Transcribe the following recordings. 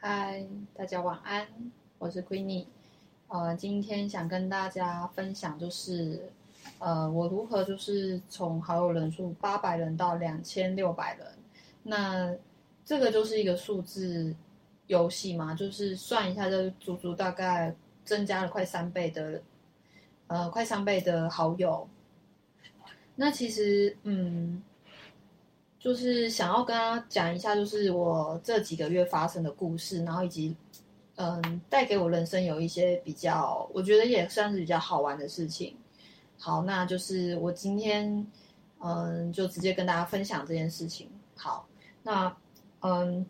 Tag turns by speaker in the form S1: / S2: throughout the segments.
S1: 嗨，大家晚安，我是 Queenie。呃，今天想跟大家分享就是，呃，我如何就是从好友人数八百人到两千六百人。那这个就是一个数字游戏嘛，就是算一下，就足足大概增加了快三倍的，呃，快三倍的好友。那其实，嗯，就是想要跟他讲一下，就是我这几个月发生的故事，然后以及，嗯，带给我人生有一些比较，我觉得也算是比较好玩的事情。好，那就是我今天，嗯，就直接跟大家分享这件事情。好，那，嗯，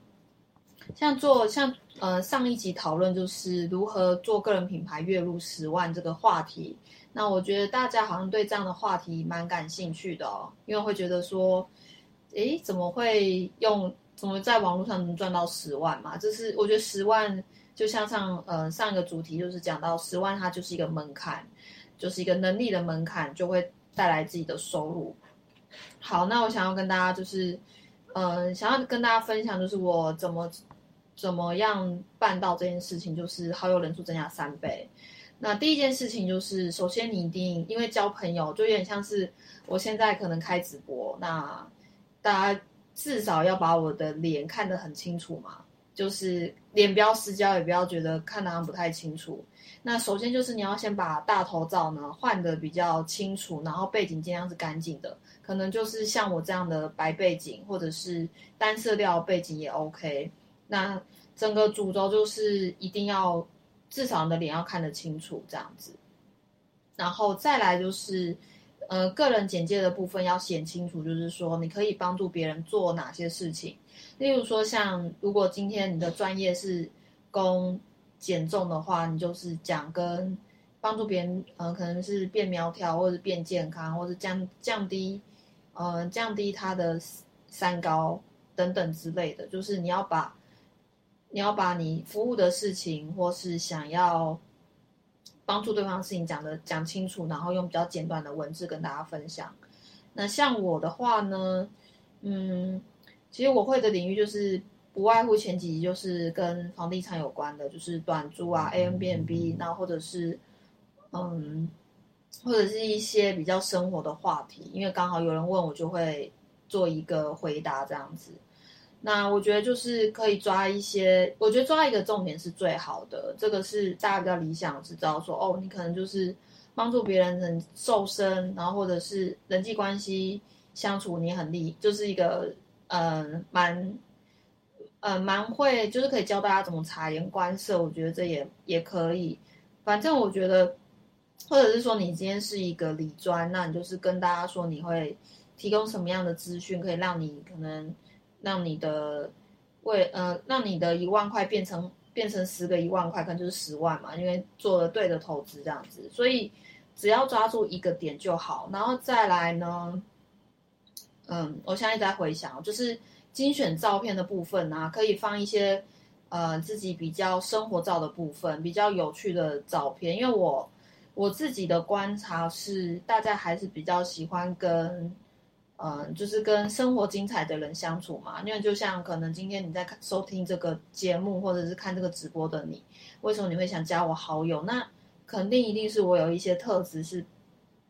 S1: 像做像呃上一集讨论就是如何做个人品牌月入十万这个话题。那我觉得大家好像对这样的话题蛮感兴趣的哦，因为会觉得说，诶，怎么会用怎么在网络上能赚到十万嘛？这是我觉得十万就像上呃上一个主题就是讲到十万，它就是一个门槛，就是一个能力的门槛，就会带来自己的收入。好，那我想要跟大家就是，呃，想要跟大家分享就是我怎么怎么样办到这件事情，就是好友人数增加三倍。那第一件事情就是，首先你一定因为交朋友，就有点像是我现在可能开直播，那大家至少要把我的脸看得很清楚嘛，就是脸不要失焦，也不要觉得看得不太清楚。那首先就是你要先把大头照呢换的比较清楚，然后背景尽量是干净的，可能就是像我这样的白背景，或者是单色调背景也 OK。那整个主轴就是一定要。至少你的脸要看得清楚，这样子，然后再来就是，呃，个人简介的部分要写清楚，就是说你可以帮助别人做哪些事情，例如说像如果今天你的专业是攻减重的话，你就是讲跟帮助别人，呃，可能是变苗条，或者变健康，或者降降低，呃，降低他的三高等等之类的，就是你要把。你要把你服务的事情，或是想要帮助对方的事情讲的讲清楚，然后用比较简短的文字跟大家分享。那像我的话呢，嗯，其实我会的领域就是不外乎前几集就是跟房地产有关的，就是短租啊、A M B N B，那或者是嗯，或者是一些比较生活的话题，因为刚好有人问我，就会做一个回答这样子。那我觉得就是可以抓一些，我觉得抓一个重点是最好的。这个是大家比较理想，是知道说哦，你可能就是帮助别人很瘦身，然后或者是人际关系相处你很厉，就是一个嗯蛮嗯蛮会，就是可以教大家怎么察言观色。我觉得这也也可以。反正我觉得，或者是说你今天是一个理专，那你就是跟大家说你会提供什么样的资讯，可以让你可能。让你的为呃，让你的一万块变成变成十个一万块，可能就是十万嘛，因为做了对的投资这样子，所以只要抓住一个点就好，然后再来呢，嗯，我现在在回想，就是精选照片的部分啊，可以放一些呃自己比较生活照的部分，比较有趣的照片，因为我我自己的观察是，大家还是比较喜欢跟。嗯，就是跟生活精彩的人相处嘛。因为就像可能今天你在看收听这个节目，或者是看这个直播的你，为什么你会想加我好友？那肯定一定是我有一些特质是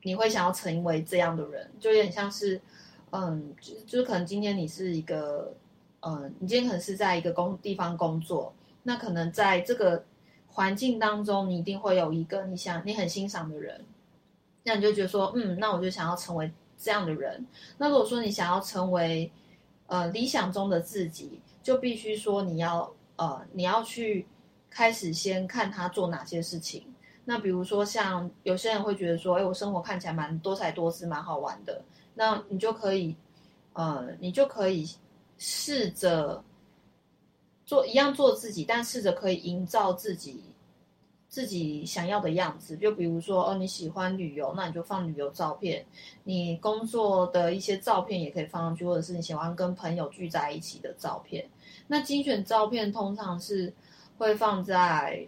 S1: 你会想要成为这样的人，就有点像是，嗯，就就可能今天你是一个，嗯，你今天可能是在一个工地方工作，那可能在这个环境当中，你一定会有一个你想你很欣赏的人，那你就觉得说，嗯，那我就想要成为。这样的人，那如果说你想要成为，呃，理想中的自己，就必须说你要，呃，你要去开始先看他做哪些事情。那比如说像有些人会觉得说，哎，我生活看起来蛮多彩多姿，蛮好玩的，那你就可以，呃，你就可以试着做一样做自己，但试着可以营造自己。自己想要的样子，就比如说哦，你喜欢旅游，那你就放旅游照片；你工作的一些照片也可以放上去，或者是你喜欢跟朋友聚在一起的照片。那精选照片通常是会放在，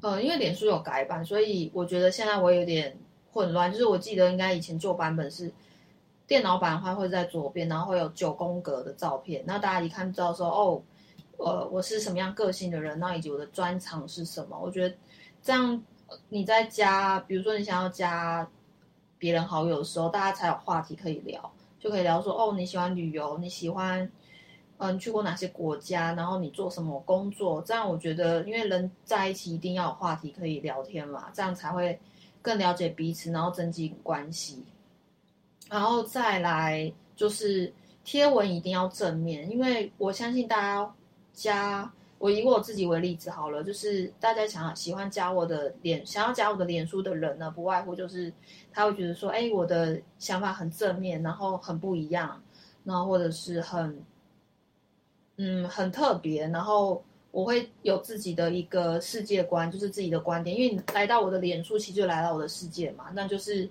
S1: 呃，因为脸书有改版，所以我觉得现在我有点混乱。就是我记得应该以前旧版本是电脑版的话会在左边，然后会有九宫格的照片，那大家一看知道说哦。呃我是什么样个性的人，那以及我的专长是什么。我觉得这样你在加，比如说你想要加别人好友的时候，大家才有话题可以聊，就可以聊说哦你喜欢旅游，你喜欢。嗯，去过哪些国家？然后你做什么工作？这样我觉得，因为人在一起一定要有话题可以聊天嘛，这样才会更了解彼此，然后增进关系。然后再来就是贴文一定要正面，因为我相信大家加我以我自己为例子好了，就是大家想要喜欢加我的脸，想要加我的脸书的人呢，不外乎就是他会觉得说，哎，我的想法很正面，然后很不一样，然后或者是很。嗯，很特别。然后我会有自己的一个世界观，就是自己的观点。因为你来到我的脸书，其实就来到我的世界嘛。那就是，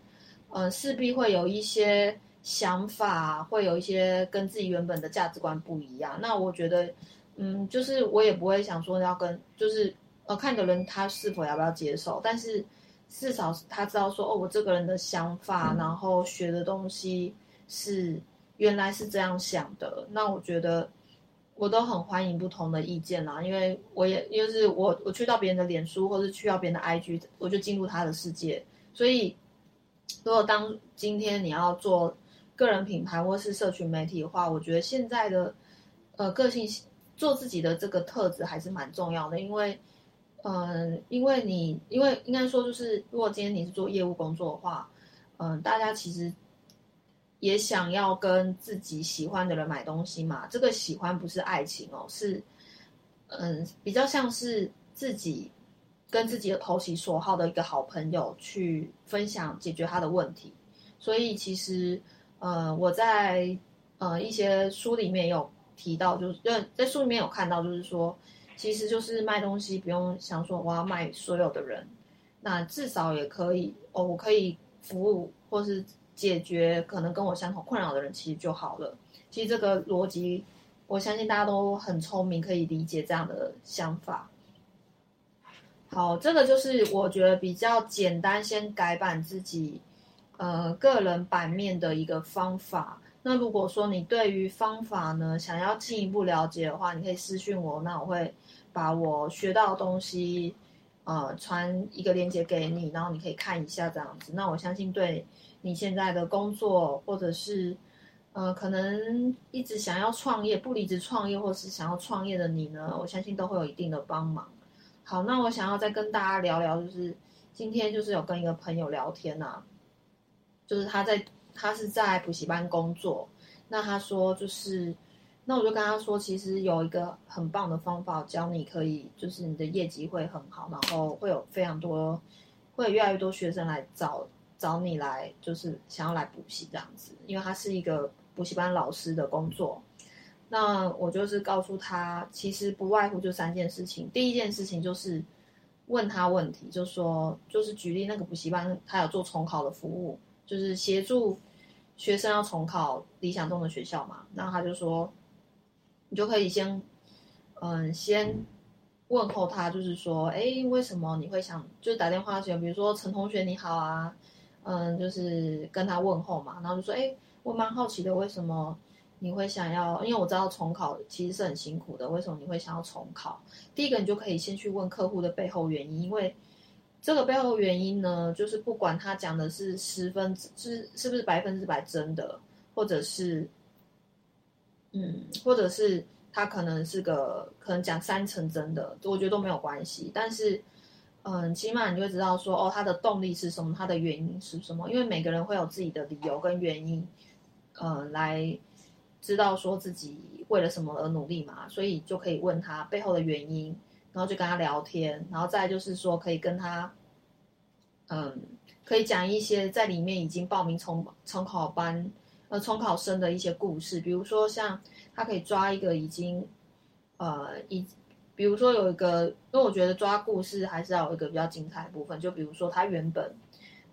S1: 嗯，势必会有一些想法，会有一些跟自己原本的价值观不一样。那我觉得，嗯，就是我也不会想说要跟，就是呃，看的人他是否要不要接受。但是至少他知道说，哦，我这个人的想法，然后学的东西是原来是这样想的。那我觉得。我都很欢迎不同的意见啦，因为我也就是我我去到别人的脸书，或是去到别人的 IG，我就进入他的世界。所以，如果当今天你要做个人品牌或是社群媒体的话，我觉得现在的呃个性做自己的这个特质还是蛮重要的，因为嗯，因为你因为应该说就是，如果今天你是做业务工作的话，嗯，大家其实。也想要跟自己喜欢的人买东西嘛？这个喜欢不是爱情哦，是，嗯，比较像是自己跟自己的投其所好的一个好朋友去分享解决他的问题。所以其实，呃，我在呃一些书里面有提到，就是在书里面有看到，就是说，其实就是卖东西不用想说我要卖所有的人，那至少也可以哦，我可以服务或是。解决可能跟我相同困扰的人，其实就好了。其实这个逻辑，我相信大家都很聪明，可以理解这样的想法。好，这个就是我觉得比较简单，先改版自己呃个人版面的一个方法。那如果说你对于方法呢想要进一步了解的话，你可以私信我，那我会把我学到的东西呃传一个链接给你，然后你可以看一下这样子。那我相信对。你现在的工作，或者是，呃，可能一直想要创业、不离职创业，或是想要创业的你呢，我相信都会有一定的帮忙。好，那我想要再跟大家聊聊，就是今天就是有跟一个朋友聊天呐，就是他在他是在补习班工作，那他说就是，那我就跟他说，其实有一个很棒的方法教你，可以就是你的业绩会很好，然后会有非常多，会有越来越多学生来找。找你来就是想要来补习这样子，因为他是一个补习班老师的工作。那我就是告诉他，其实不外乎就三件事情。第一件事情就是问他问题，就说就是举例那个补习班，他有做重考的服务，就是协助学生要重考理想中的学校嘛。那他就说，你就可以先嗯先问候他，就是说，哎，为什么你会想就是打电话去，比如说陈同学你好啊。嗯，就是跟他问候嘛，然后就说，哎，我蛮好奇的，为什么你会想要？因为我知道重考其实是很辛苦的，为什么你会想要重考？第一个，你就可以先去问客户的背后原因，因为这个背后原因呢，就是不管他讲的是十分之是不是百分之百真的，或者是，嗯，或者是他可能是个可能讲三成真的，我觉得都没有关系，但是。嗯，起码你就会知道说，哦，他的动力是什么，他的原因是什么？因为每个人会有自己的理由跟原因，呃，来知道说自己为了什么而努力嘛，所以就可以问他背后的原因，然后就跟他聊天，然后再就是说可以跟他，嗯，可以讲一些在里面已经报名重重考班呃重考生的一些故事，比如说像他可以抓一个已经，呃，已。比如说有一个，因为我觉得抓故事还是要有一个比较精彩的部分。就比如说他原本，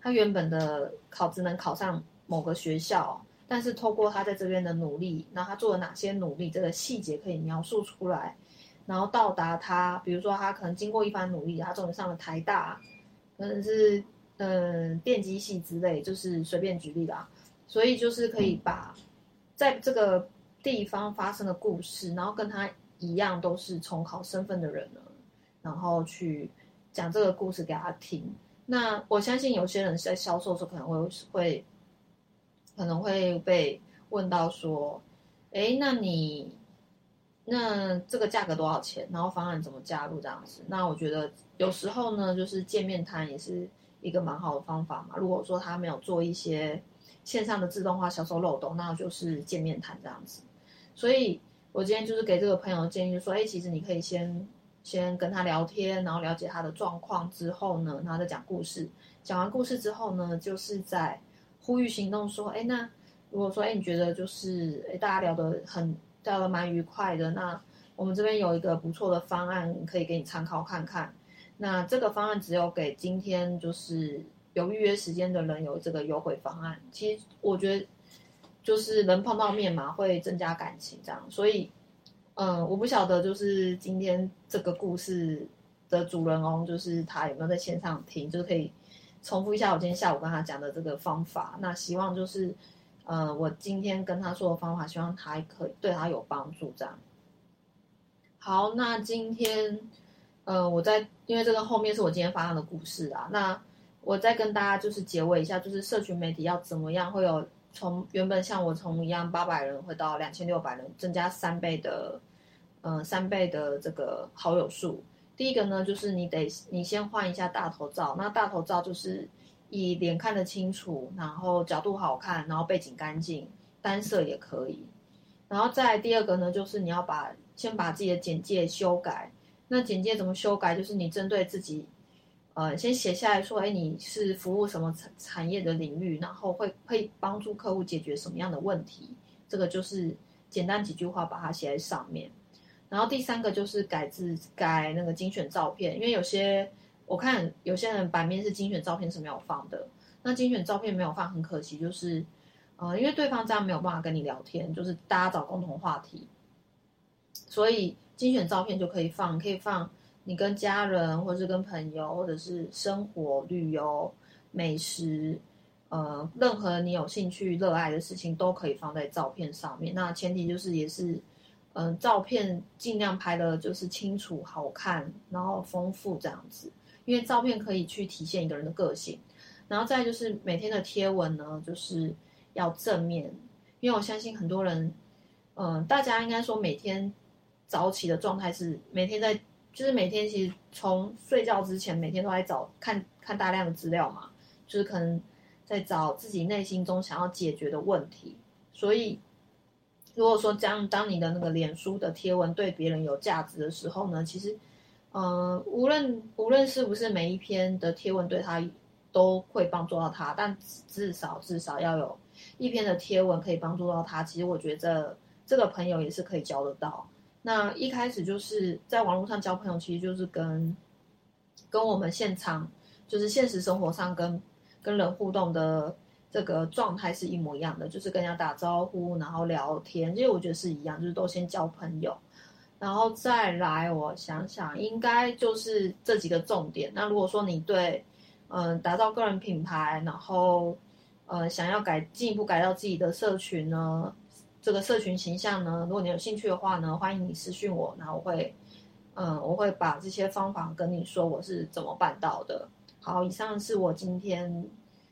S1: 他原本的考只能考上某个学校，但是透过他在这边的努力，那他做了哪些努力，这个细节可以描述出来，然后到达他，比如说他可能经过一番努力，他终于上了台大，可能是嗯电机系之类，就是随便举例啦。所以就是可以把在这个地方发生的故事，然后跟他。一样都是重考身份的人呢，然后去讲这个故事给他听。那我相信有些人在销售的时候可能会会可能会被问到说，哎，那你那这个价格多少钱？然后方案怎么加入这样子？那我觉得有时候呢，就是见面谈也是一个蛮好的方法嘛。如果说他没有做一些线上的自动化销售漏洞，那就是见面谈这样子。所以我今天就是给这个朋友建议，就说，哎，其实你可以先先跟他聊天，然后了解他的状况之后呢，然后再讲故事。讲完故事之后呢，就是在呼吁行动说，哎，那如果说，哎，你觉得就是，哎，大家聊得很聊得蛮愉快的，那我们这边有一个不错的方案可以给你参考看看。那这个方案只有给今天就是有预约时间的人有这个优惠方案。其实我觉得就是能碰到面嘛，会增加感情这样。所以，嗯，我不晓得就是今天这个故事的主人翁就是他有没有在线上听，就是可以。重复一下我今天下午跟他讲的这个方法，那希望就是，呃，我今天跟他说的方法，希望他可以对他有帮助。这样。好，那今天，呃，我在因为这个后面是我今天发生的故事啊，那我再跟大家就是结尾一下，就是社群媒体要怎么样会有从原本像我从一样八百人会到两千六百人，增加三倍的，嗯，三倍的这个好友数。第一个呢，就是你得你先换一下大头照，那大头照就是以脸看得清楚，然后角度好看，然后背景干净，单色也可以。然后再第二个呢，就是你要把先把自己的简介修改。那简介怎么修改？就是你针对自己，呃，先写下来说，哎，你是服务什么产产业的领域，然后会会帮助客户解决什么样的问题？这个就是简单几句话把它写在上面。然后第三个就是改字改那个精选照片，因为有些我看有些人版面是精选照片是没有放的，那精选照片没有放很可惜，就是呃因为对方这样没有办法跟你聊天，就是大家找共同话题，所以精选照片就可以放，可以放你跟家人或者是跟朋友或者是生活旅游美食，呃任何你有兴趣热爱的事情都可以放在照片上面，那前提就是也是。嗯，照片尽量拍的就是清楚、好看，然后丰富这样子，因为照片可以去体现一个人的个性。然后再就是每天的贴文呢，就是要正面，因为我相信很多人，嗯，大家应该说每天早起的状态是每天在，就是每天其实从睡觉之前每天都在找看看大量的资料嘛，就是可能在找自己内心中想要解决的问题，所以。如果说将当你的那个脸书的贴文对别人有价值的时候呢，其实，嗯，无论无论是不是每一篇的贴文对他都会帮助到他，但至少至少要有一篇的贴文可以帮助到他。其实我觉得这个朋友也是可以交得到。那一开始就是在网络上交朋友，其实就是跟跟我们现场就是现实生活上跟跟人互动的。这个状态是一模一样的，就是跟人家打招呼，然后聊天，其实我觉得是一样，就是都先交朋友，然后再来，我想想，应该就是这几个重点。那如果说你对，嗯，打造个人品牌，然后，呃，想要改进一步改造自己的社群呢，这个社群形象呢，如果你有兴趣的话呢，欢迎你私信我，然后我会，嗯，我会把这些方法跟你说我是怎么办到的。好，以上是我今天。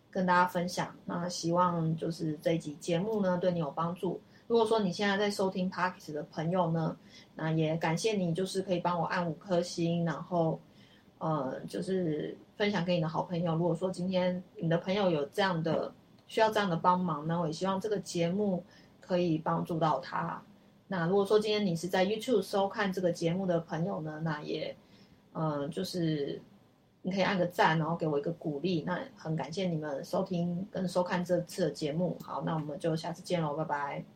S1: 跟大家分享，那希望就是这一集节目呢对你有帮助。如果说你现在在收听 Parkes 的朋友呢，那也感谢你，就是可以帮我按五颗星，然后呃，就是分享给你的好朋友。如果说今天你的朋友有这样的需要这样的帮忙，那我也希望这个节目可以帮助到他。那如果说今天你是在 YouTube 收看这个节目的朋友呢，那也嗯，就是。你可以按个赞，然后给我一个鼓励，那很感谢你们收听跟收看这次的节目。好，那我们就下次见喽，拜拜。